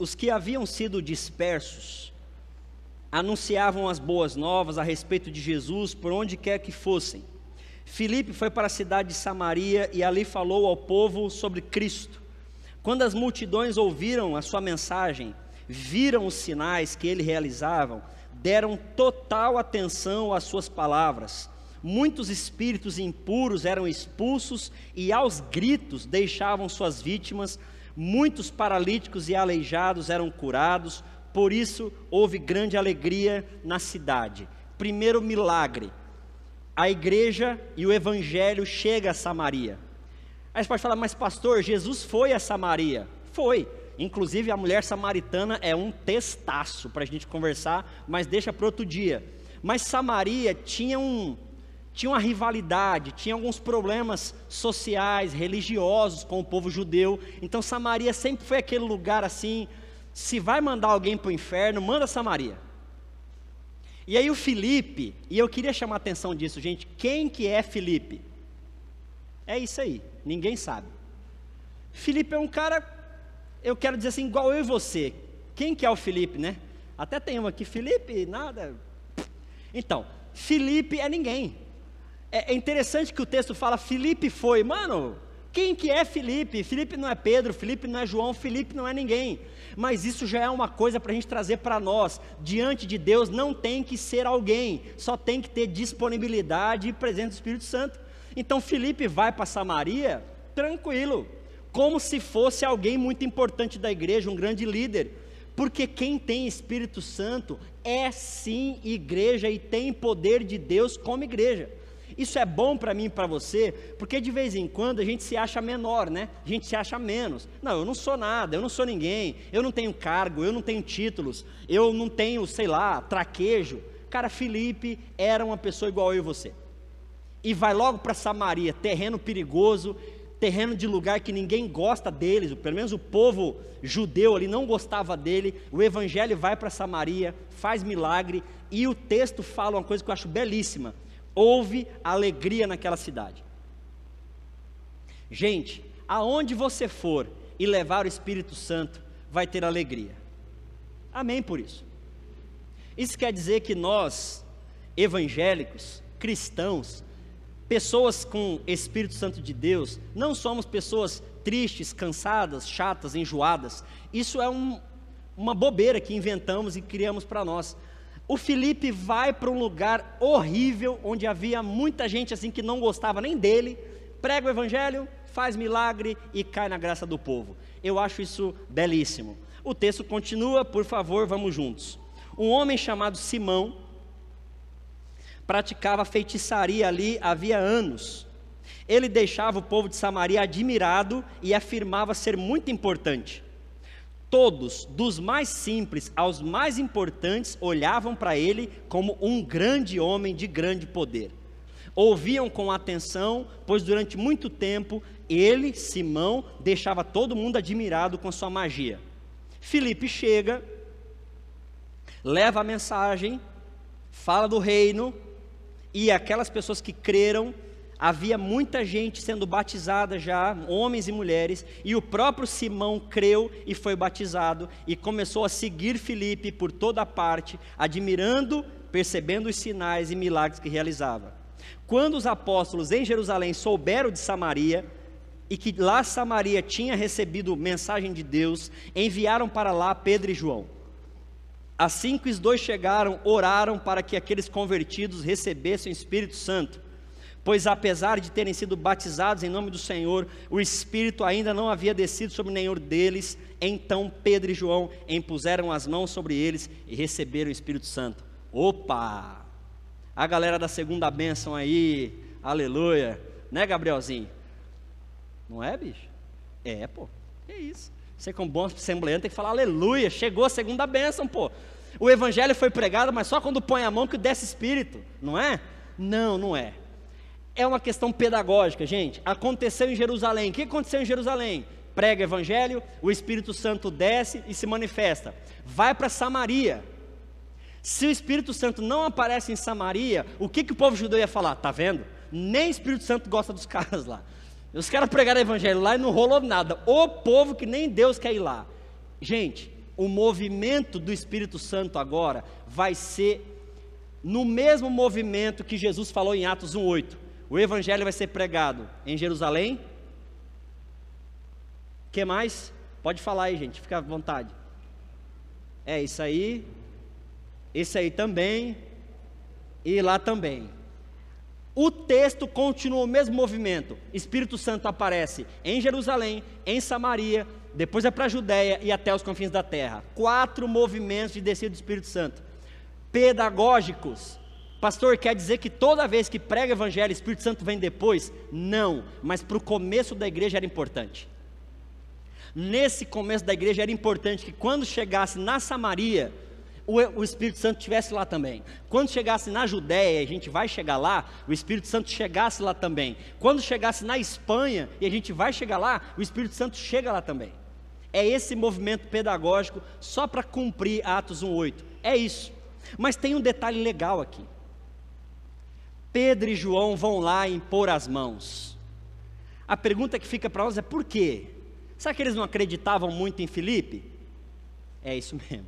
os que haviam sido dispersos anunciavam as boas novas a respeito de Jesus por onde quer que fossem. Filipe foi para a cidade de Samaria e ali falou ao povo sobre Cristo. Quando as multidões ouviram a sua mensagem, viram os sinais que ele realizava, deram total atenção às suas palavras. Muitos espíritos impuros eram expulsos e aos gritos deixavam suas vítimas. Muitos paralíticos e aleijados eram curados. Por isso houve grande alegria na cidade. Primeiro milagre a igreja e o evangelho chega a Samaria. Aí você pode falar, mas pastor, Jesus foi a Samaria. Foi. Inclusive a mulher samaritana é um testaço para a gente conversar, mas deixa para outro dia. Mas Samaria tinha um, tinha uma rivalidade, tinha alguns problemas sociais, religiosos com o povo judeu. Então Samaria sempre foi aquele lugar assim, se vai mandar alguém para o inferno, manda Samaria. E aí o Felipe, e eu queria chamar a atenção disso, gente, quem que é Felipe? É isso aí, ninguém sabe. Felipe é um cara, eu quero dizer assim, igual eu e você. Quem que é o Felipe, né? Até tem um aqui, Felipe, nada. Então, Felipe é ninguém. É, é interessante que o texto fala, Felipe foi, mano, quem que é Felipe? Felipe não é Pedro, Felipe não é João, Felipe não é ninguém. Mas isso já é uma coisa para a gente trazer para nós. Diante de Deus não tem que ser alguém, só tem que ter disponibilidade e presença do Espírito Santo. Então Felipe vai para Samaria tranquilo, como se fosse alguém muito importante da igreja, um grande líder. Porque quem tem Espírito Santo é sim igreja e tem poder de Deus como igreja. Isso é bom para mim e para você, porque de vez em quando a gente se acha menor, né? A gente se acha menos. Não, eu não sou nada, eu não sou ninguém, eu não tenho cargo, eu não tenho títulos, eu não tenho, sei lá, traquejo. Cara, Felipe era uma pessoa igual eu e você. E vai logo para Samaria, terreno perigoso, terreno de lugar que ninguém gosta deles, pelo menos o povo judeu ali não gostava dele. O evangelho vai para Samaria, faz milagre, e o texto fala uma coisa que eu acho belíssima houve alegria naquela cidade. Gente, aonde você for e levar o Espírito Santo, vai ter alegria. Amém por isso. Isso quer dizer que nós, evangélicos, cristãos, pessoas com Espírito Santo de Deus, não somos pessoas tristes, cansadas, chatas, enjoadas. Isso é um, uma bobeira que inventamos e criamos para nós o Felipe vai para um lugar horrível, onde havia muita gente assim que não gostava nem dele, prega o evangelho, faz milagre e cai na graça do povo. Eu acho isso belíssimo. O texto continua, por favor, vamos juntos. Um homem chamado Simão praticava feitiçaria ali havia anos. Ele deixava o povo de Samaria admirado e afirmava ser muito importante. Todos, dos mais simples aos mais importantes, olhavam para ele como um grande homem de grande poder. Ouviam com atenção, pois durante muito tempo ele, Simão, deixava todo mundo admirado com sua magia. Filipe chega, leva a mensagem, fala do reino, e aquelas pessoas que creram havia muita gente sendo batizada já, homens e mulheres, e o próprio Simão creu e foi batizado e começou a seguir Filipe por toda parte, admirando, percebendo os sinais e milagres que realizava. Quando os apóstolos em Jerusalém souberam de Samaria, e que lá Samaria tinha recebido mensagem de Deus, enviaram para lá Pedro e João. Assim que os dois chegaram, oraram para que aqueles convertidos recebessem o Espírito Santo pois apesar de terem sido batizados em nome do Senhor, o Espírito ainda não havia descido sobre nenhum deles. Então Pedro e João impuseram as mãos sobre eles e receberam o Espírito Santo. Opa! A galera da segunda bênção aí, aleluia, né, Gabrielzinho? Não é, bicho? É, pô, é isso. Você, como bom assembleante, tem que falar aleluia, chegou a segunda bênção, pô. O evangelho foi pregado, mas só quando põe a mão que desce espírito, não é? Não, não é é uma questão pedagógica, gente. Aconteceu em Jerusalém. O que aconteceu em Jerusalém? Prega evangelho, o Espírito Santo desce e se manifesta. Vai para Samaria. Se o Espírito Santo não aparece em Samaria, o que, que o povo judeu ia falar? Tá vendo? Nem o Espírito Santo gosta dos caras lá. Os caras pregaram evangelho lá e não rolou nada. O povo que nem Deus quer ir lá. Gente, o movimento do Espírito Santo agora vai ser no mesmo movimento que Jesus falou em Atos 1:8. O evangelho vai ser pregado em Jerusalém. Que mais? Pode falar aí, gente, fica à vontade. É isso aí. Esse aí também. E lá também. O texto continua o mesmo movimento. Espírito Santo aparece em Jerusalém, em Samaria, depois é para a Judéia e até os confins da terra. Quatro movimentos de descida do Espírito Santo. Pedagógicos. Pastor, quer dizer que toda vez que prega o evangelho, o Espírito Santo vem depois? Não, mas para o começo da igreja era importante. Nesse começo da igreja era importante que quando chegasse na Samaria, o, Espírito Santo estivesse lá também. Quando chegasse na Judéia, a gente vai chegar lá, o Espírito Santo chegasse lá também. Quando chegasse na Espanha, e a gente vai chegar lá, o Espírito Santo chega lá também. É esse movimento pedagógico só para cumprir Atos 1:8. É isso. Mas tem um detalhe legal aqui. Pedro e João vão lá impor as mãos. A pergunta que fica para nós é por quê? Será que eles não acreditavam muito em Filipe? É isso mesmo.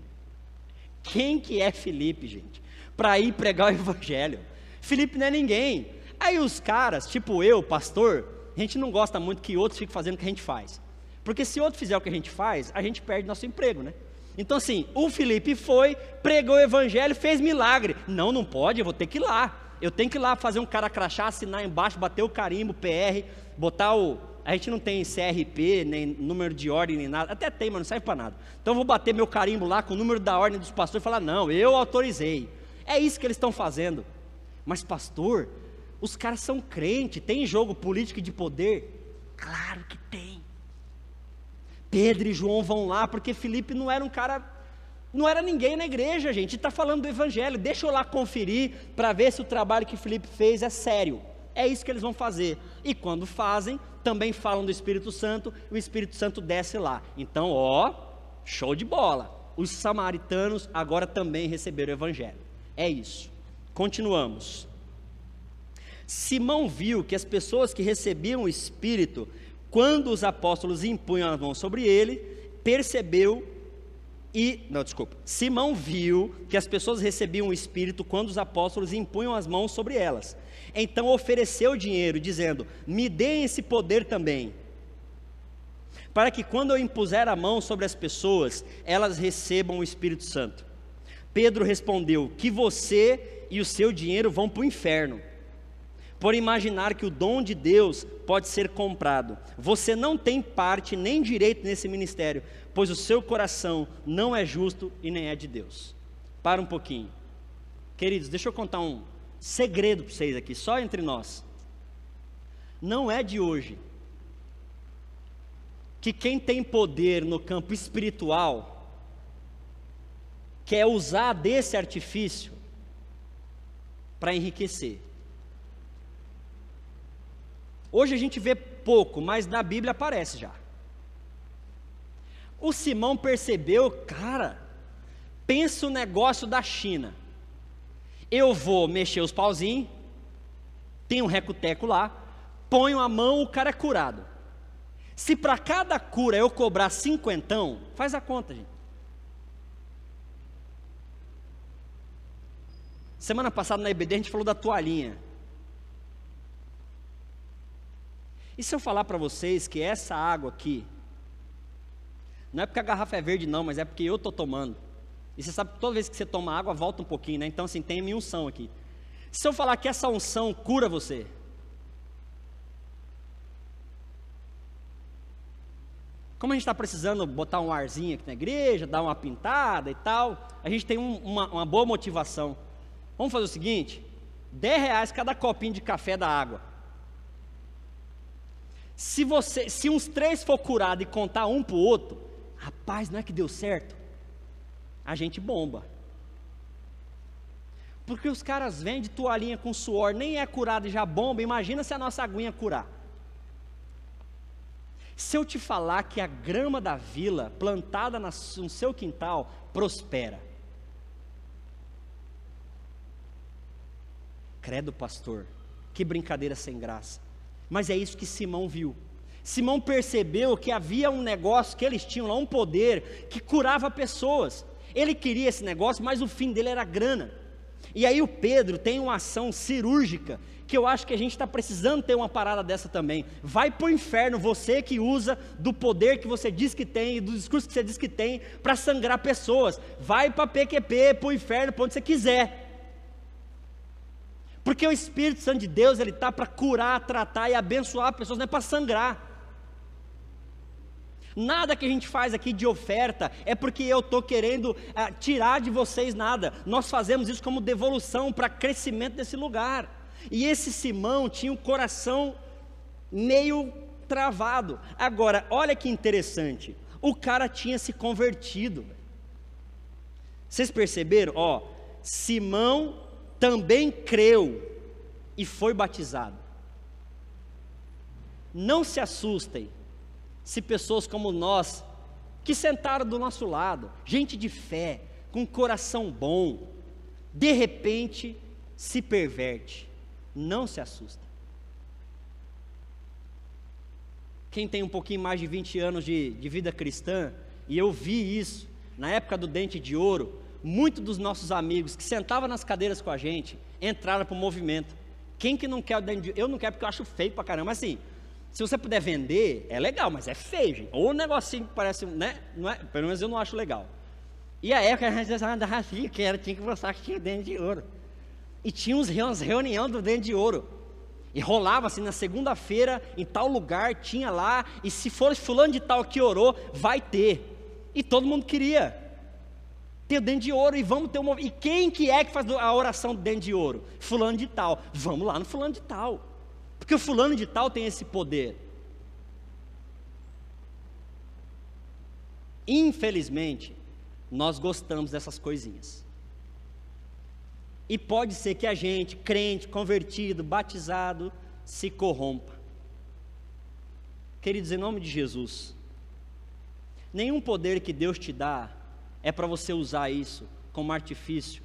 Quem que é Felipe, gente? Para ir pregar o evangelho. Felipe não é ninguém. Aí os caras, tipo eu, pastor, a gente não gosta muito que outros fiquem fazendo o que a gente faz. Porque se outro fizer o que a gente faz, a gente perde nosso emprego, né? Então assim, o Felipe foi, pregou o evangelho, fez milagre. Não, não pode, eu vou ter que ir lá. Eu tenho que ir lá fazer um cara crachá, assinar embaixo, bater o carimbo, PR, botar o, a gente não tem CRP, nem número de ordem, nem nada. Até tem, mas não serve para nada. Então eu vou bater meu carimbo lá com o número da ordem dos pastores e falar: não, eu autorizei. É isso que eles estão fazendo. Mas, pastor, os caras são crentes, tem jogo político de poder? Claro que tem. Pedro e João vão lá, porque Felipe não era um cara, não era ninguém na igreja, gente. Está falando do evangelho. Deixa eu lá conferir para ver se o trabalho que Felipe fez é sério. É isso que eles vão fazer. E quando fazem, também falam do Espírito Santo, o Espírito Santo desce lá. Então, ó, show de bola. Os samaritanos agora também receberam o Evangelho. É isso. Continuamos. Simão viu que as pessoas que recebiam o Espírito, quando os apóstolos impunham as mãos sobre ele, percebeu e, não, desculpa. Simão viu que as pessoas recebiam o Espírito quando os apóstolos impunham as mãos sobre elas. Então ofereceu dinheiro, dizendo: Me deem esse poder também, para que quando eu impuser a mão sobre as pessoas, elas recebam o Espírito Santo. Pedro respondeu: Que você e o seu dinheiro vão para o inferno, por imaginar que o dom de Deus pode ser comprado. Você não tem parte nem direito nesse ministério, pois o seu coração não é justo e nem é de Deus. Para um pouquinho. Queridos, deixa eu contar um segredo para vocês aqui, só entre nós. Não é de hoje que quem tem poder no campo espiritual quer usar desse artifício para enriquecer. Hoje a gente vê pouco, mas na Bíblia aparece já. O Simão percebeu, cara, pensa o negócio da China. Eu vou mexer os pauzinhos, tem um recuteco lá, ponho a mão, o cara é curado. Se para cada cura eu cobrar cinquentão, faz a conta, gente. Semana passada na EBD a gente falou da toalhinha. E se eu falar para vocês que essa água aqui, não é porque a garrafa é verde, não, mas é porque eu estou tomando. E você sabe que toda vez que você toma água, volta um pouquinho, né? Então, assim, tem a minha unção aqui. Se eu falar que essa unção cura você, como a gente está precisando botar um arzinho aqui na igreja, dar uma pintada e tal, a gente tem um, uma, uma, boa motivação. Vamos fazer o seguinte: 10 reais cada copinho de café da água. Se você, se uns três for curado e contar um para o outro, Rapaz, não é que deu certo? A gente bomba. Porque os caras vendem toalhinha com suor, nem é curado e já bomba. Imagina se a nossa aguinha curar. Se eu te falar que a grama da vila, plantada no seu quintal, prospera. Credo, pastor, que brincadeira sem graça. Mas é isso que Simão viu. Simão percebeu que havia um negócio que eles tinham lá, um poder que curava pessoas. Ele queria esse negócio, mas o fim dele era grana. E aí o Pedro tem uma ação cirúrgica que eu acho que a gente está precisando ter uma parada dessa também. Vai para o inferno, você que usa do poder que você diz que tem, do discurso que você diz que tem, para sangrar pessoas. Vai para PQP, para o inferno, para onde você quiser. Porque o Espírito Santo de Deus, ele está para curar, tratar e abençoar pessoas, não é para sangrar. Nada que a gente faz aqui de oferta é porque eu estou querendo ah, tirar de vocês nada. Nós fazemos isso como devolução para crescimento desse lugar. E esse Simão tinha um coração meio travado. Agora, olha que interessante. O cara tinha se convertido. Vocês perceberam? Ó, Simão também creu e foi batizado. Não se assustem se pessoas como nós, que sentaram do nosso lado, gente de fé, com coração bom, de repente se perverte não se assusta. Quem tem um pouquinho mais de 20 anos de, de vida cristã, e eu vi isso na época do dente de ouro, muitos dos nossos amigos que sentavam nas cadeiras com a gente entraram para o movimento. Quem que não quer o dente de ouro? Eu não quero porque eu acho feio pra caramba. Assim, se você puder vender, é legal, mas é feio, gente. Ou um negocinho que parece, né? Não é, pelo menos eu não acho legal. E a época a gente assim, que era, tinha que mostrar que tinha dente de ouro. E tinha uns, reuniões do dente de ouro. E rolava assim, na segunda-feira, em tal lugar, tinha lá, e se for fulano de tal que orou, vai ter. E todo mundo queria ter o dente de ouro, e vamos ter uma. E quem que é que faz a oração do dente de ouro? Fulano de tal. Vamos lá no fulano de tal. Porque o fulano de tal tem esse poder. Infelizmente, nós gostamos dessas coisinhas. E pode ser que a gente, crente, convertido, batizado, se corrompa. Queridos, em nome de Jesus, nenhum poder que Deus te dá é para você usar isso como artifício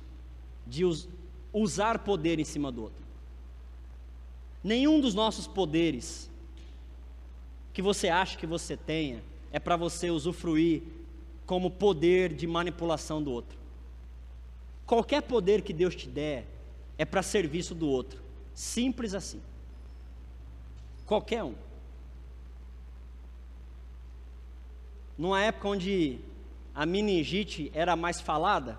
de us usar poder em cima do outro. Nenhum dos nossos poderes que você acha que você tenha é para você usufruir como poder de manipulação do outro. Qualquer poder que Deus te der é para serviço do outro. Simples assim. Qualquer um. Numa época onde a meningite era mais falada,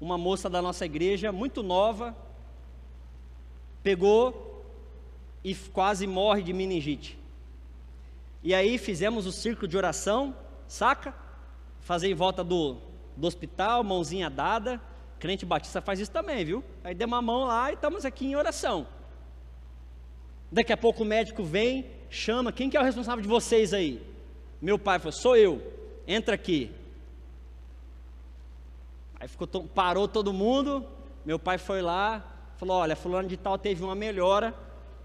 uma moça da nossa igreja, muito nova, pegou e quase morre de meningite. E aí fizemos o círculo de oração, saca? Fazer em volta do, do hospital, mãozinha dada, Crente batista faz isso também, viu? Aí deu uma mão lá e estamos aqui em oração. Daqui a pouco o médico vem, chama, quem que é o responsável de vocês aí? Meu pai falou, sou eu, entra aqui. Aí ficou, parou todo mundo, meu pai foi lá, falou, olha, fulano de tal teve uma melhora,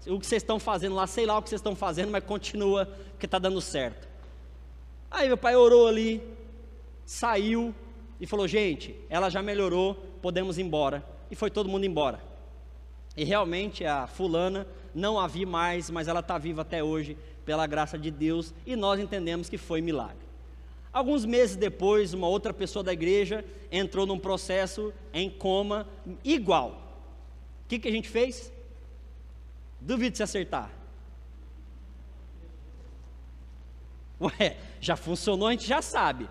o que vocês estão fazendo lá, sei lá o que vocês estão fazendo, mas continua, porque está dando certo. Aí meu pai orou ali, saiu, e falou: gente, ela já melhorou, podemos ir embora. E foi todo mundo embora. E realmente a fulana não a vi mais, mas ela está viva até hoje, pela graça de Deus, e nós entendemos que foi milagre. Alguns meses depois, uma outra pessoa da igreja entrou num processo em coma igual. O que, que a gente fez? Duvido se acertar. Ué, já funcionou, a gente já sabe.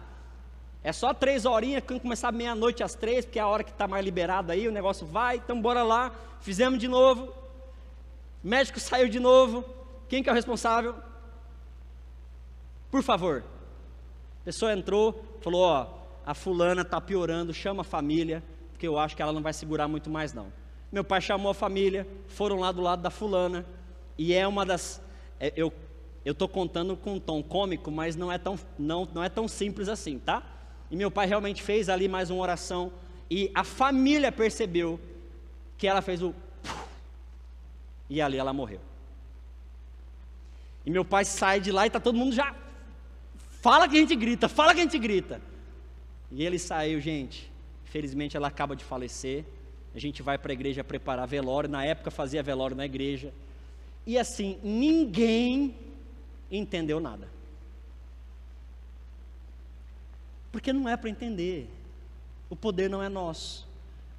É só três horinhas, quando começar meia-noite às três, porque é a hora que está mais liberado aí, o negócio vai, então bora lá, fizemos de novo, médico saiu de novo, quem que é o responsável? Por favor. A pessoa entrou, falou, ó, a fulana está piorando, chama a família, porque eu acho que ela não vai segurar muito mais não. Meu pai chamou a família, foram lá do lado da fulana, e é uma das, é, eu estou contando com um tom cômico, mas não é tão, não, não é tão simples assim, tá? E meu pai realmente fez ali mais uma oração. E a família percebeu que ela fez o. E ali ela morreu. E meu pai sai de lá e está todo mundo já. Fala que a gente grita, fala que a gente grita. E ele saiu, gente. Felizmente ela acaba de falecer. A gente vai para a igreja preparar velório. Na época fazia velório na igreja. E assim, ninguém entendeu nada. Porque não é para entender. O poder não é nosso.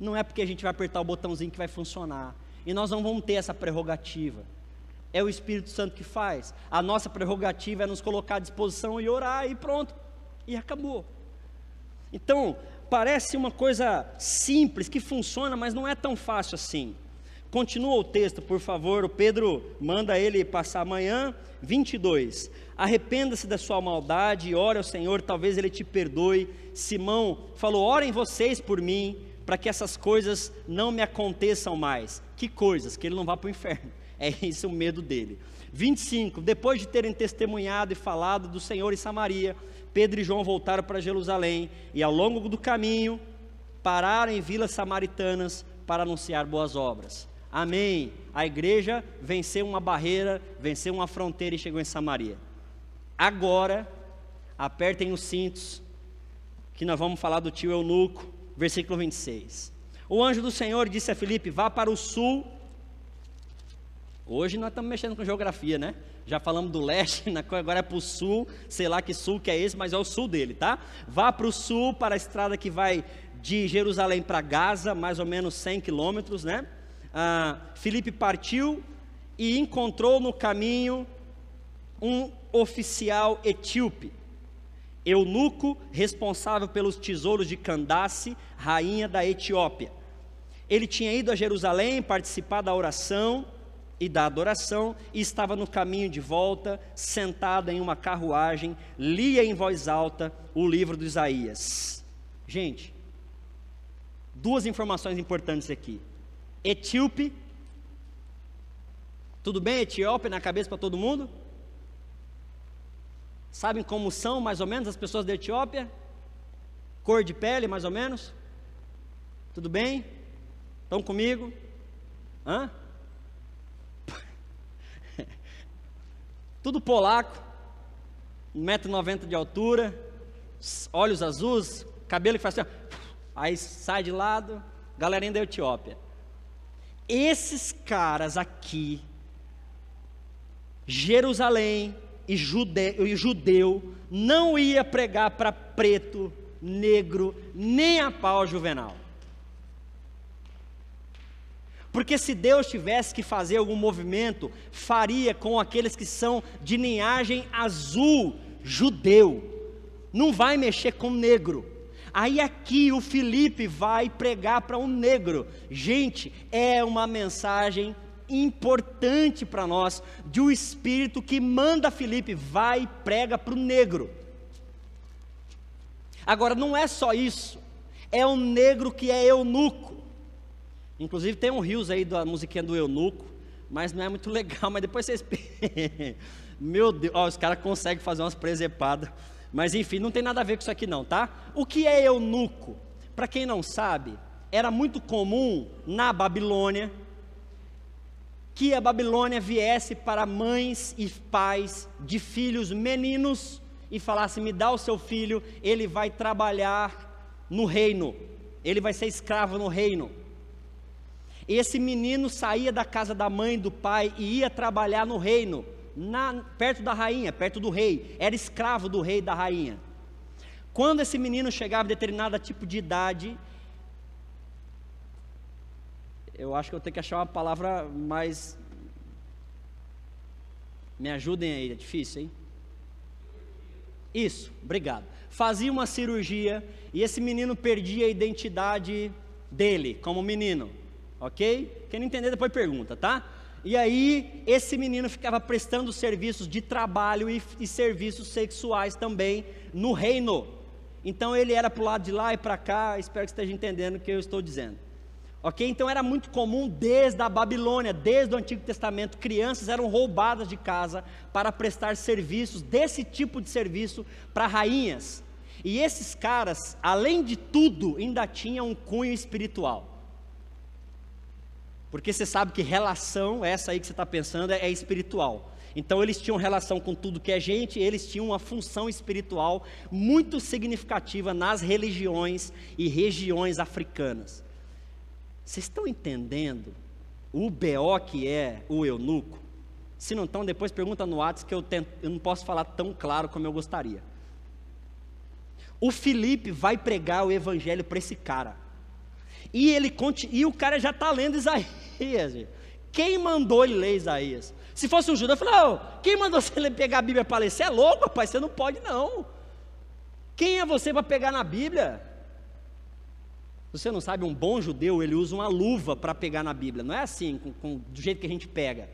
Não é porque a gente vai apertar o botãozinho que vai funcionar. E nós não vamos ter essa prerrogativa. É o Espírito Santo que faz. A nossa prerrogativa é nos colocar à disposição e orar e pronto. E acabou. Então, parece uma coisa simples que funciona, mas não é tão fácil assim. Continua o texto, por favor. O Pedro manda ele passar amanhã, 22. Arrependa-se da sua maldade e ore ao Senhor, talvez ele te perdoe. Simão falou: Orem vocês por mim, para que essas coisas não me aconteçam mais. Que coisas? Que ele não vá para o inferno. É esse o medo dele. 25. Depois de terem testemunhado e falado do Senhor em Samaria, Pedro e João voltaram para Jerusalém e ao longo do caminho pararam em vilas samaritanas para anunciar boas obras. Amém. A igreja venceu uma barreira, venceu uma fronteira e chegou em Samaria. Agora, apertem os cintos, que nós vamos falar do tio eunuco, versículo 26. O anjo do Senhor disse a Filipe: Vá para o sul. Hoje nós estamos mexendo com geografia, né? Já falamos do leste, agora é para o sul, sei lá que sul que é esse, mas é o sul dele, tá? Vá para o sul, para a estrada que vai de Jerusalém para Gaza, mais ou menos 100 quilômetros, né? Ah, Filipe partiu e encontrou no caminho um oficial etíope, eunuco responsável pelos tesouros de Candace, rainha da Etiópia. Ele tinha ido a Jerusalém participar da oração e da adoração e estava no caminho de volta, sentado em uma carruagem, lia em voz alta o livro de Isaías. Gente, duas informações importantes aqui. Etíope, tudo bem, Etiópia na cabeça para todo mundo? Sabem como são mais ou menos as pessoas da Etiópia? Cor de pele, mais ou menos? Tudo bem? Estão comigo? Hã? Tudo polaco, 1,90m de altura, olhos azuis, cabelo que faz assim, aí sai de lado, galerinha da Etiópia. Esses caras aqui, Jerusalém, e judeu, e judeu não ia pregar para preto, negro, nem a pau juvenal. Porque se Deus tivesse que fazer algum movimento, faria com aqueles que são de linhagem azul, judeu. Não vai mexer com negro. Aí aqui o Felipe vai pregar para um negro. Gente, é uma mensagem importante para nós de um espírito que manda Felipe, vai e prega para o negro. Agora, não é só isso, é um negro que é eunuco. Inclusive tem um rios aí da musiquinha do eunuco, mas não é muito legal, mas depois vocês. Meu Deus, ó, os caras conseguem fazer umas presepadas. Mas enfim, não tem nada a ver com isso aqui não, tá? O que é eunuco? Para quem não sabe, era muito comum na Babilônia, que a Babilônia viesse para mães e pais de filhos meninos e falasse: Me dá o seu filho, ele vai trabalhar no reino, ele vai ser escravo no reino. Esse menino saía da casa da mãe do pai e ia trabalhar no reino, na, perto da rainha, perto do rei, era escravo do rei e da rainha. Quando esse menino chegava a determinado tipo de idade, eu acho que eu tenho que achar uma palavra mais. Me ajudem aí, é difícil, hein? Isso, obrigado. Fazia uma cirurgia e esse menino perdia a identidade dele como menino, ok? Quem não entender depois pergunta, tá? E aí esse menino ficava prestando serviços de trabalho e, e serviços sexuais também no reino. Então ele era para o lado de lá e para cá. Espero que esteja entendendo o que eu estou dizendo. Ok? Então era muito comum desde a Babilônia, desde o Antigo Testamento, crianças eram roubadas de casa para prestar serviços, desse tipo de serviço, para rainhas. E esses caras, além de tudo, ainda tinham um cunho espiritual. Porque você sabe que relação, essa aí que você está pensando, é, é espiritual. Então eles tinham relação com tudo que é gente, eles tinham uma função espiritual muito significativa nas religiões e regiões africanas. Vocês estão entendendo o BO que é o eunuco? Se não estão, depois pergunta no WhatsApp que eu, tento, eu não posso falar tão claro como eu gostaria. O Felipe vai pregar o evangelho para esse cara. E ele e o cara já está lendo Isaías. Quem mandou ele ler Isaías? Se fosse um judeu, eu falei, oh, quem mandou você pegar a Bíblia para ler? Você é louco, rapaz, você não pode não. Quem é você para pegar na Bíblia? Você não sabe, um bom judeu, ele usa uma luva para pegar na Bíblia. Não é assim, com, com, do jeito que a gente pega.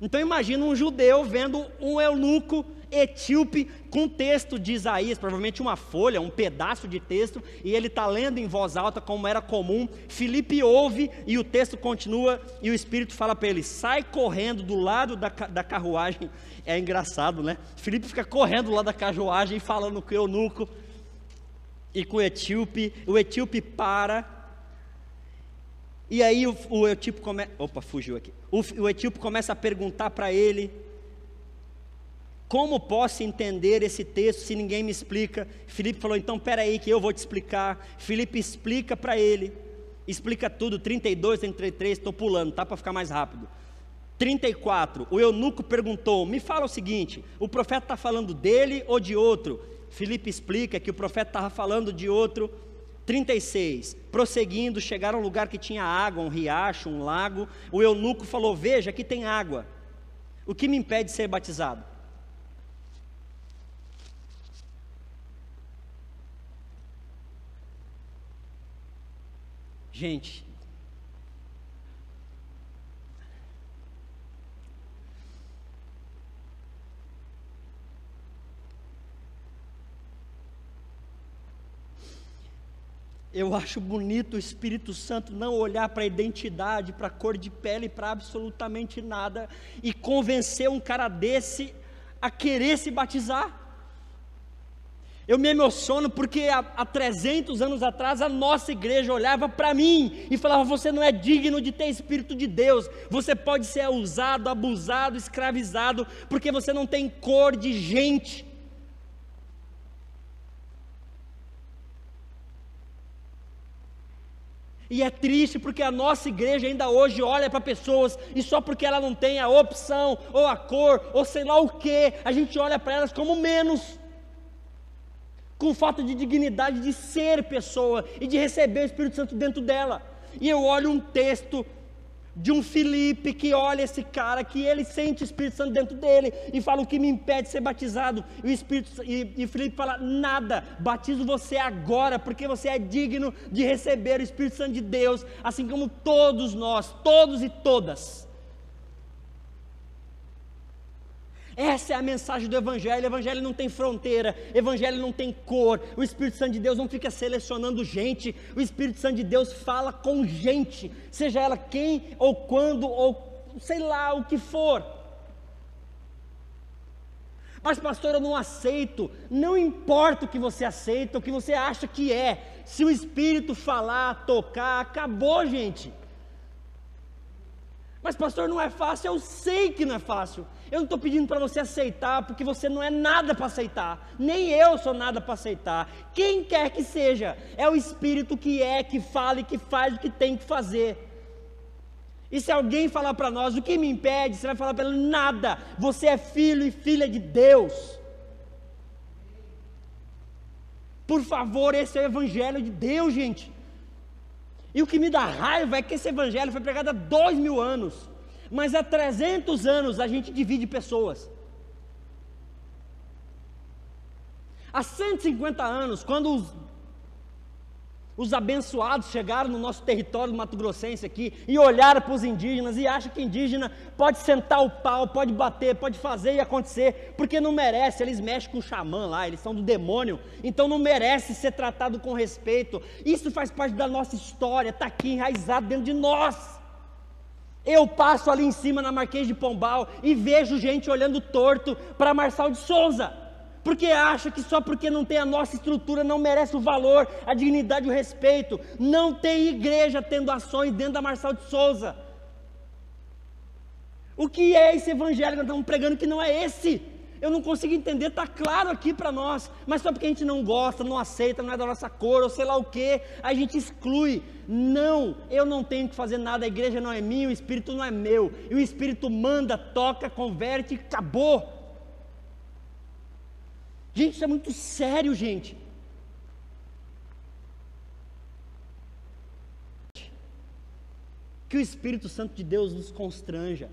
Então imagina um judeu vendo um eunuco etíope com texto de Isaías, provavelmente uma folha, um pedaço de texto, e ele está lendo em voz alta, como era comum. Felipe ouve e o texto continua, e o Espírito fala para ele: sai correndo do lado da, da carruagem. É engraçado, né? Felipe fica correndo lá da carruagem, falando com o eunuco e com o etíope. O etíope para e aí o, o etíope começa. Opa, fugiu aqui. O, o etíope começa a perguntar para ele: Como posso entender esse texto se ninguém me explica? Filipe falou: Então peraí, que eu vou te explicar. Filipe explica para ele. Explica tudo, 32, 33, estou pulando, tá? Para ficar mais rápido. 34, o eunuco perguntou: Me fala o seguinte: o profeta está falando dele ou de outro? Filipe explica que o profeta estava falando de outro 36. Prosseguindo, chegaram a um lugar que tinha água, um riacho, um lago. O eunuco falou: Veja, aqui tem água. O que me impede de ser batizado? Gente, Eu acho bonito o Espírito Santo não olhar para a identidade, para a cor de pele, para absolutamente nada e convencer um cara desse a querer se batizar. Eu me emociono porque há, há 300 anos atrás a nossa igreja olhava para mim e falava: Você não é digno de ter Espírito de Deus, você pode ser usado, abusado, escravizado, porque você não tem cor de gente. E é triste porque a nossa igreja ainda hoje olha para pessoas e só porque ela não tem a opção, ou a cor, ou sei lá o que, a gente olha para elas como menos, com falta de dignidade de ser pessoa e de receber o Espírito Santo dentro dela. E eu olho um texto de um Felipe que olha esse cara, que ele sente o Espírito Santo dentro dele e fala o que me impede de ser batizado. E o Espírito e, e Felipe fala: nada, batizo você agora, porque você é digno de receber o Espírito Santo de Deus, assim como todos nós, todos e todas. Essa é a mensagem do Evangelho. O Evangelho não tem fronteira, o Evangelho não tem cor. O Espírito Santo de Deus não fica selecionando gente. O Espírito Santo de Deus fala com gente, seja ela quem ou quando ou sei lá o que for. Mas, pastor, eu não aceito. Não importa o que você aceita, o que você acha que é. Se o Espírito falar, tocar, acabou, gente. Mas, pastor, não é fácil. Eu sei que não é fácil. Eu não estou pedindo para você aceitar, porque você não é nada para aceitar, nem eu sou nada para aceitar. Quem quer que seja, é o Espírito que é, que fala e que faz o que tem que fazer. E se alguém falar para nós o que me impede, você vai falar para ele: nada, você é filho e filha de Deus. Por favor, esse é o Evangelho de Deus, gente. E o que me dá raiva é que esse Evangelho foi pregado há dois mil anos. Mas há 300 anos a gente divide pessoas. Há 150 anos, quando os, os abençoados chegaram no nosso território do Mato Grossense aqui e olharam para os indígenas e acham que indígena pode sentar o pau, pode bater, pode fazer e acontecer, porque não merece, eles mexem com o xamã lá, eles são do demônio, então não merece ser tratado com respeito. Isso faz parte da nossa história, está aqui enraizado dentro de nós. Eu passo ali em cima na Marquês de Pombal e vejo gente olhando torto para Marçal de Souza, porque acha que só porque não tem a nossa estrutura não merece o valor, a dignidade o respeito. Não tem igreja tendo ações dentro da Marçal de Souza. O que é esse evangelho que nós estamos pregando que não é esse? Eu não consigo entender, está claro aqui para nós, mas só porque a gente não gosta, não aceita, não é da nossa cor, ou sei lá o que, a gente exclui. Não, eu não tenho que fazer nada, a igreja não é minha, o Espírito não é meu, e o Espírito manda, toca, converte, acabou. Gente, isso é muito sério, gente. Que o Espírito Santo de Deus nos constranja,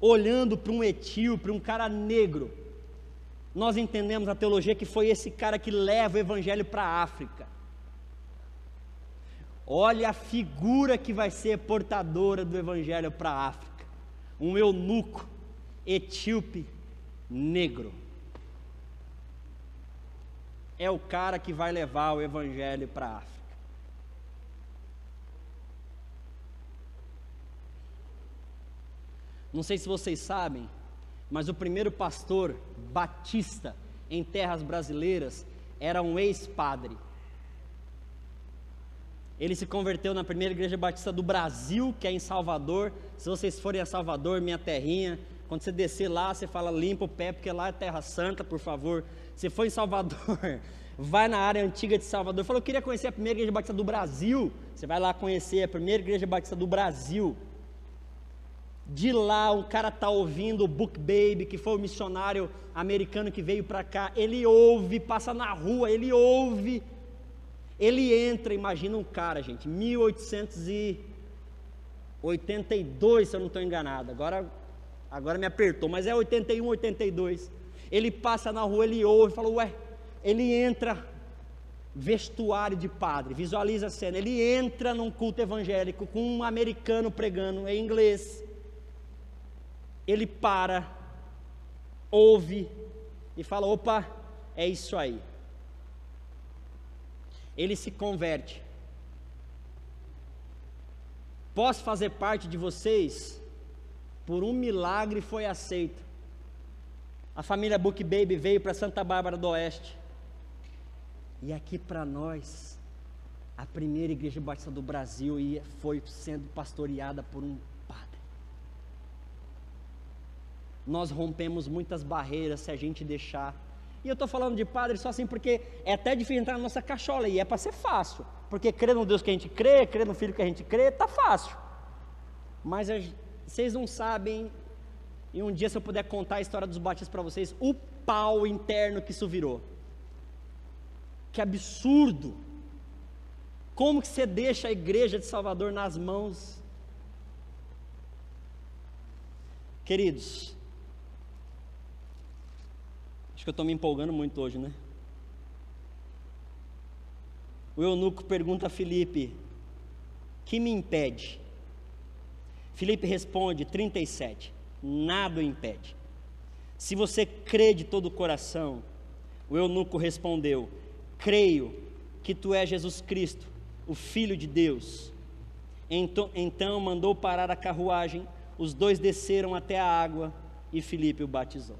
olhando para um etíope, um cara negro. Nós entendemos a teologia que foi esse cara que leva o evangelho para a África. Olha a figura que vai ser portadora do evangelho para a África. Um eunuco etíope negro. É o cara que vai levar o evangelho para a África. Não sei se vocês sabem, mas o primeiro pastor batista em terras brasileiras era um ex-padre. Ele se converteu na primeira igreja batista do Brasil, que é em Salvador. Se vocês forem a Salvador, minha terrinha, quando você descer lá, você fala limpa o pé, porque lá é terra santa, por favor. Se for em Salvador, vai na área antiga de Salvador. Falou, eu queria conhecer a primeira igreja batista do Brasil. Você vai lá conhecer a primeira igreja batista do Brasil. De lá, um cara está ouvindo o Book Baby, que foi o missionário americano que veio para cá. Ele ouve, passa na rua, ele ouve. Ele entra, imagina um cara, gente, 1882, se eu não estou enganado. Agora, agora me apertou, mas é 81, 82. Ele passa na rua, ele ouve, fala, ué, ele entra, vestuário de padre, visualiza a cena. Ele entra num culto evangélico com um americano pregando em inglês ele para, ouve e fala: opa, é isso aí. Ele se converte. Posso fazer parte de vocês? Por um milagre foi aceito. A família Book Baby veio para Santa Bárbara do Oeste. E aqui para nós, a primeira igreja batista do Brasil foi sendo pastoreada por um nós rompemos muitas barreiras se a gente deixar. E eu estou falando de padre só assim porque é até difícil entrar na nossa cachola e é para ser fácil. Porque crer no Deus que a gente crê, crer no Filho que a gente crê, está fácil. Mas vocês não sabem, e um dia se eu puder contar a história dos batistas para vocês, o pau interno que isso virou. Que absurdo! Como que você deixa a igreja de Salvador nas mãos? Queridos, que eu estou me empolgando muito hoje, né? O eunuco pergunta a Felipe: Que me impede? Felipe responde: 37. Nada o impede. Se você crê de todo o coração, o eunuco respondeu: Creio que tu és Jesus Cristo, o Filho de Deus. Então, então mandou parar a carruagem, os dois desceram até a água e Felipe o batizou.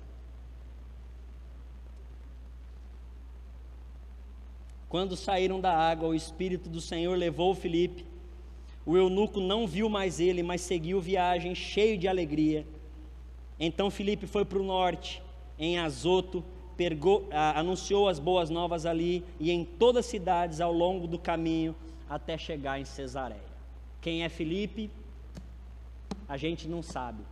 Quando saíram da água, o Espírito do Senhor levou Filipe. O eunuco não viu mais ele, mas seguiu viagem cheio de alegria. Então Filipe foi para o norte, em Azoto, pergou, anunciou as boas novas ali e em todas as cidades ao longo do caminho até chegar em Cesareia. Quem é Filipe? A gente não sabe.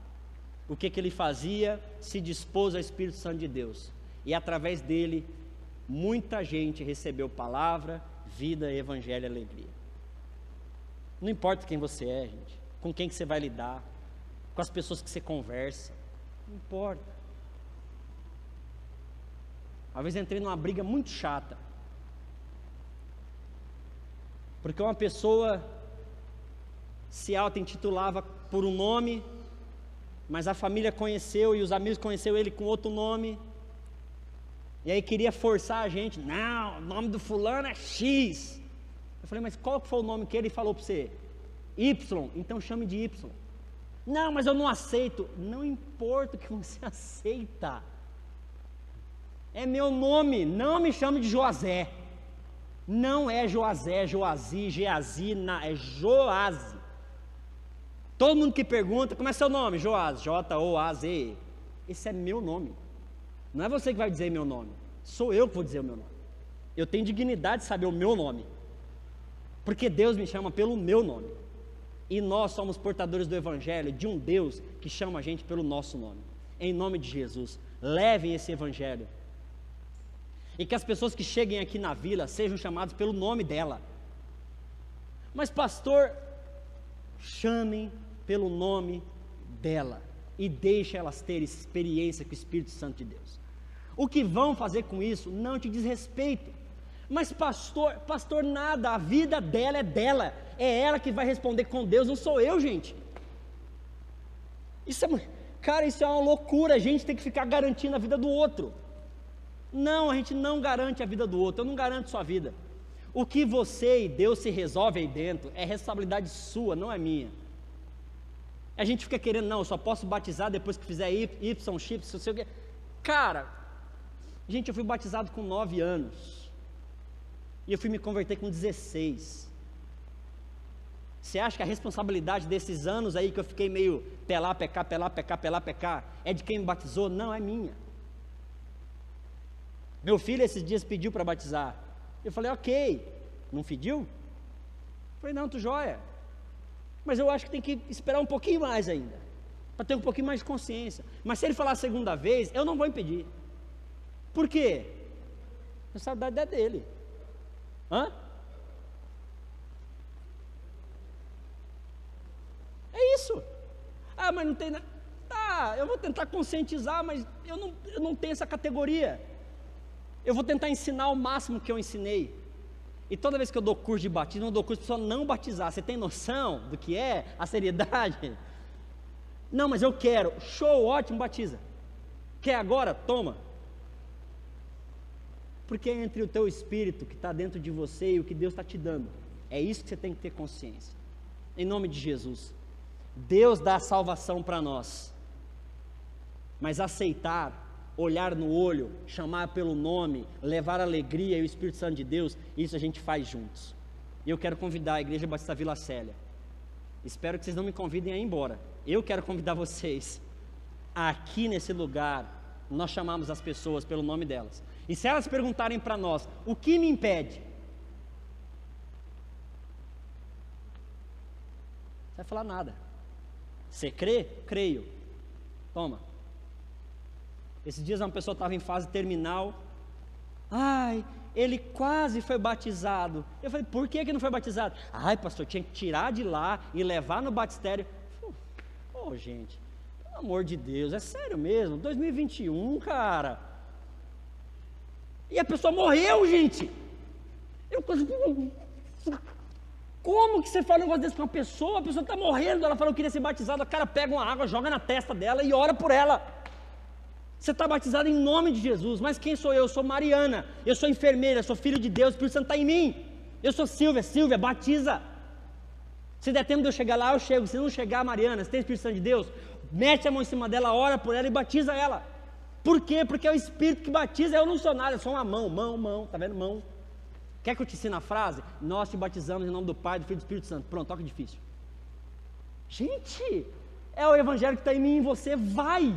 O que, que ele fazia? Se dispôs ao Espírito Santo de Deus. E através dele muita gente recebeu palavra, vida, evangelho e alegria. Não importa quem você é, gente, com quem que você vai lidar, com as pessoas que você conversa, não importa. Às vezes entrei numa briga muito chata. Porque uma pessoa se auto-intitulava por um nome, mas a família conheceu e os amigos conheceram ele com outro nome, e aí queria forçar a gente, não, o nome do fulano é X. Eu falei, mas qual foi o nome que ele falou para você? Y, então chame de Y. Não, mas eu não aceito. Não importa o que você aceita. É meu nome, não me chame de Joazé. Não é Joazé, Joazi, Geazi, é Joaze. Todo mundo que pergunta, como é seu nome? Joaz, J-O-A-Z. Esse é meu nome. Não é você que vai dizer meu nome, sou eu que vou dizer o meu nome. Eu tenho dignidade de saber o meu nome, porque Deus me chama pelo meu nome. E nós somos portadores do Evangelho de um Deus que chama a gente pelo nosso nome. Em nome de Jesus, levem esse Evangelho. E que as pessoas que cheguem aqui na vila sejam chamadas pelo nome dela. Mas, pastor, chamem pelo nome dela e deixe elas terem experiência com o Espírito Santo de Deus. O que vão fazer com isso não te diz respeito. Mas pastor, pastor nada, a vida dela é dela. É ela que vai responder com Deus, não sou eu, gente. Isso é, cara, isso é uma loucura. A gente tem que ficar garantindo a vida do outro. Não, a gente não garante a vida do outro. Eu não garanto sua vida. O que você e Deus se resolve aí dentro é responsabilidade sua, não é minha. A gente fica querendo, não, eu só posso batizar depois que fizer Y, chips, não sei o quê. Cara, gente, eu fui batizado com 9 anos. E eu fui me converter com 16. Você acha que a responsabilidade desses anos aí que eu fiquei meio pelar, pecar, pelar, pecar, pelar, pecar, é de quem me batizou? Não, é minha. Meu filho esses dias pediu para batizar. Eu falei, ok. Não pediu? Eu falei, não, tu joia. Mas eu acho que tem que esperar um pouquinho mais ainda. Para ter um pouquinho mais de consciência. Mas se ele falar a segunda vez, eu não vou impedir. Por quê? A saudade é dele. Hã? É isso. Ah, mas não tem nada. Tá, eu vou tentar conscientizar, mas eu não, eu não tenho essa categoria. Eu vou tentar ensinar o máximo que eu ensinei. E toda vez que eu dou curso de batismo, eu dou curso para não batizar. Você tem noção do que é a seriedade? Não, mas eu quero. Show, ótimo, batiza. Quer agora? Toma. Porque é entre o teu espírito que está dentro de você e o que Deus está te dando. É isso que você tem que ter consciência. Em nome de Jesus. Deus dá a salvação para nós. Mas aceitar olhar no olho, chamar pelo nome, levar alegria e o Espírito Santo de Deus, isso a gente faz juntos. E eu quero convidar a Igreja Batista Vila Célia. Espero que vocês não me convidem a ir embora. Eu quero convidar vocês. Aqui nesse lugar, nós chamamos as pessoas pelo nome delas. E se elas perguntarem para nós, o que me impede? Você vai falar nada. Você crê? Creio. Toma. Esses dias uma pessoa estava em fase terminal. Ai, ele quase foi batizado. Eu falei, por que, que não foi batizado? Ai, pastor, tinha que tirar de lá e levar no batistério. Ô, oh, gente, pelo amor de Deus, é sério mesmo? 2021, cara. E a pessoa morreu, gente. Eu como que você fala um negócio desse para uma pessoa? A pessoa está morrendo, ela falou que queria ser batizada. O cara pega uma água, joga na testa dela e ora por ela. Você está batizado em nome de Jesus, mas quem sou eu? Eu sou Mariana, eu sou enfermeira, sou filho de Deus, o Espírito Santo está em mim. Eu sou Silvia, Silvia, batiza. Se der tempo de eu chegar lá, eu chego. Se não chegar, Mariana, você tem Espírito Santo de Deus, mete a mão em cima dela, ora por ela e batiza ela. Por quê? Porque é o Espírito que batiza, eu não sou nada, eu sou uma mão, mão, mão, tá vendo? Mão. Quer que eu te ensine a frase? Nós te batizamos em nome do Pai, do Filho e do Espírito Santo. Pronto, toca difícil. Gente, é o Evangelho que está em mim e você, vai.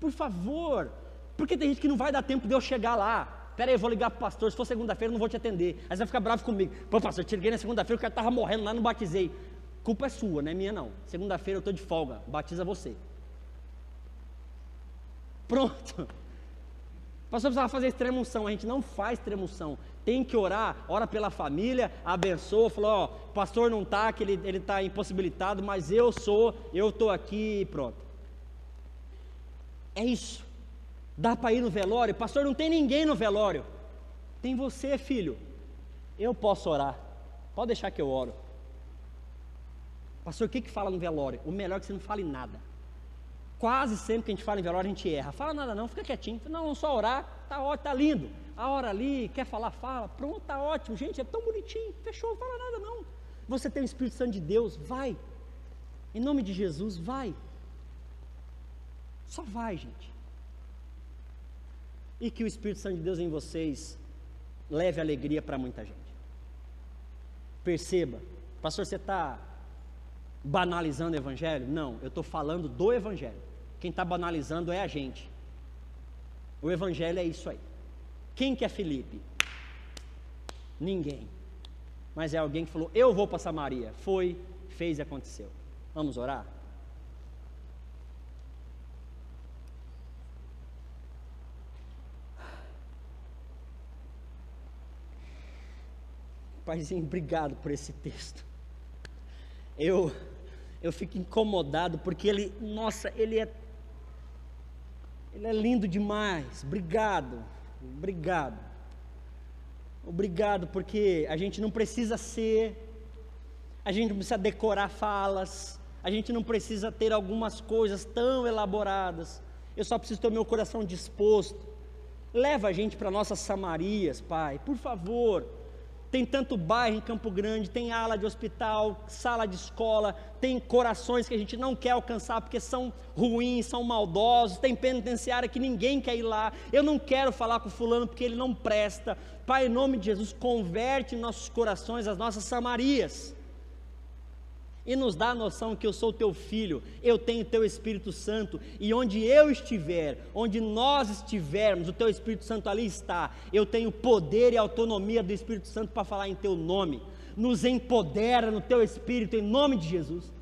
Por favor. Porque tem gente que não vai dar tempo de eu chegar lá. Pera aí, eu vou ligar para o pastor. Se for segunda-feira, eu não vou te atender. Aí você vai ficar bravo comigo. Pô, pastor, eu te liguei na segunda-feira, o cara estava morrendo lá, não batizei. Culpa é sua, não é minha não. Segunda-feira eu estou de folga. Batiza você. Pronto. Pastor precisava fazer extremunção. A gente não faz extremunção. Tem que orar, ora pela família, abençoa, falou, ó, pastor não está, que ele está impossibilitado, mas eu sou, eu estou aqui pronto. É isso. Dá para ir no velório? Pastor, não tem ninguém no velório. Tem você, filho. Eu posso orar. Pode deixar que eu oro. Pastor, o que, que fala no velório? O melhor é que você não fale nada. Quase sempre que a gente fala em velório, a gente erra. Fala nada não, fica quietinho. Não, só orar, tá ótimo, tá lindo. A hora ali, quer falar, fala. Pronto, tá ótimo. Gente, é tão bonitinho. Fechou, não fala nada não. Você tem o Espírito Santo de Deus, vai. Em nome de Jesus, vai. Só vai, gente. E que o Espírito Santo de Deus em vocês leve alegria para muita gente. Perceba, pastor, você está banalizando o Evangelho? Não, eu estou falando do Evangelho. Quem está banalizando é a gente. O Evangelho é isso aí. Quem que é Felipe? Ninguém. Mas é alguém que falou: Eu vou para Samaria. Foi, fez e aconteceu. Vamos orar? Paizinho, obrigado por esse texto. Eu eu fico incomodado porque ele, nossa, ele é ele é lindo demais. Obrigado. Obrigado. Obrigado porque a gente não precisa ser a gente não precisa decorar falas, a gente não precisa ter algumas coisas tão elaboradas. Eu só preciso ter o meu coração disposto. Leva a gente para nossas Samarias, Pai, por favor. Tem tanto bairro em Campo Grande, tem ala de hospital, sala de escola, tem corações que a gente não quer alcançar porque são ruins, são maldosos, tem penitenciária que ninguém quer ir lá. Eu não quero falar com fulano porque ele não presta. Pai, em nome de Jesus, converte nossos corações as nossas Samarias e nos dá a noção que eu sou teu filho, eu tenho teu Espírito Santo, e onde eu estiver, onde nós estivermos, o teu Espírito Santo ali está. Eu tenho poder e autonomia do Espírito Santo para falar em teu nome. Nos empodera no teu Espírito, em nome de Jesus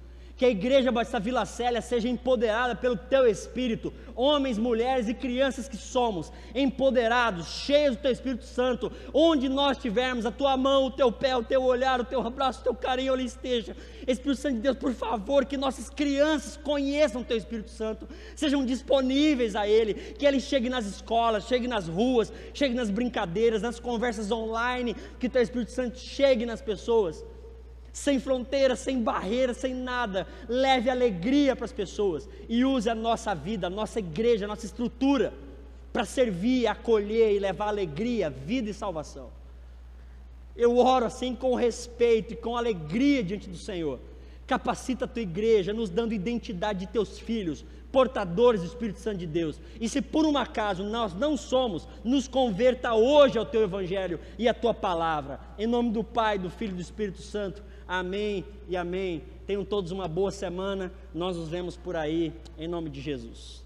que a igreja Batista Vila Célia seja empoderada pelo teu Espírito, homens, mulheres e crianças que somos, empoderados, cheios do teu Espírito Santo, onde nós tivermos a tua mão, o teu pé, o teu olhar, o teu abraço, o teu carinho ali esteja. Espírito Santo de Deus, por favor, que nossas crianças conheçam o teu Espírito Santo, sejam disponíveis a Ele, que Ele chegue nas escolas, chegue nas ruas, chegue nas brincadeiras, nas conversas online, que o teu Espírito Santo chegue nas pessoas sem fronteiras, sem barreiras, sem nada. Leve alegria para as pessoas e use a nossa vida, a nossa igreja, a nossa estrutura para servir, acolher e levar alegria, vida e salvação. Eu oro assim com respeito e com alegria diante do Senhor. Capacita a tua igreja, nos dando identidade de teus filhos, portadores do Espírito Santo de Deus. E se por um acaso nós não somos, nos converta hoje ao teu evangelho e à tua palavra. Em nome do Pai, do Filho e do Espírito Santo. Amém e amém. Tenham todos uma boa semana. Nós nos vemos por aí, em nome de Jesus.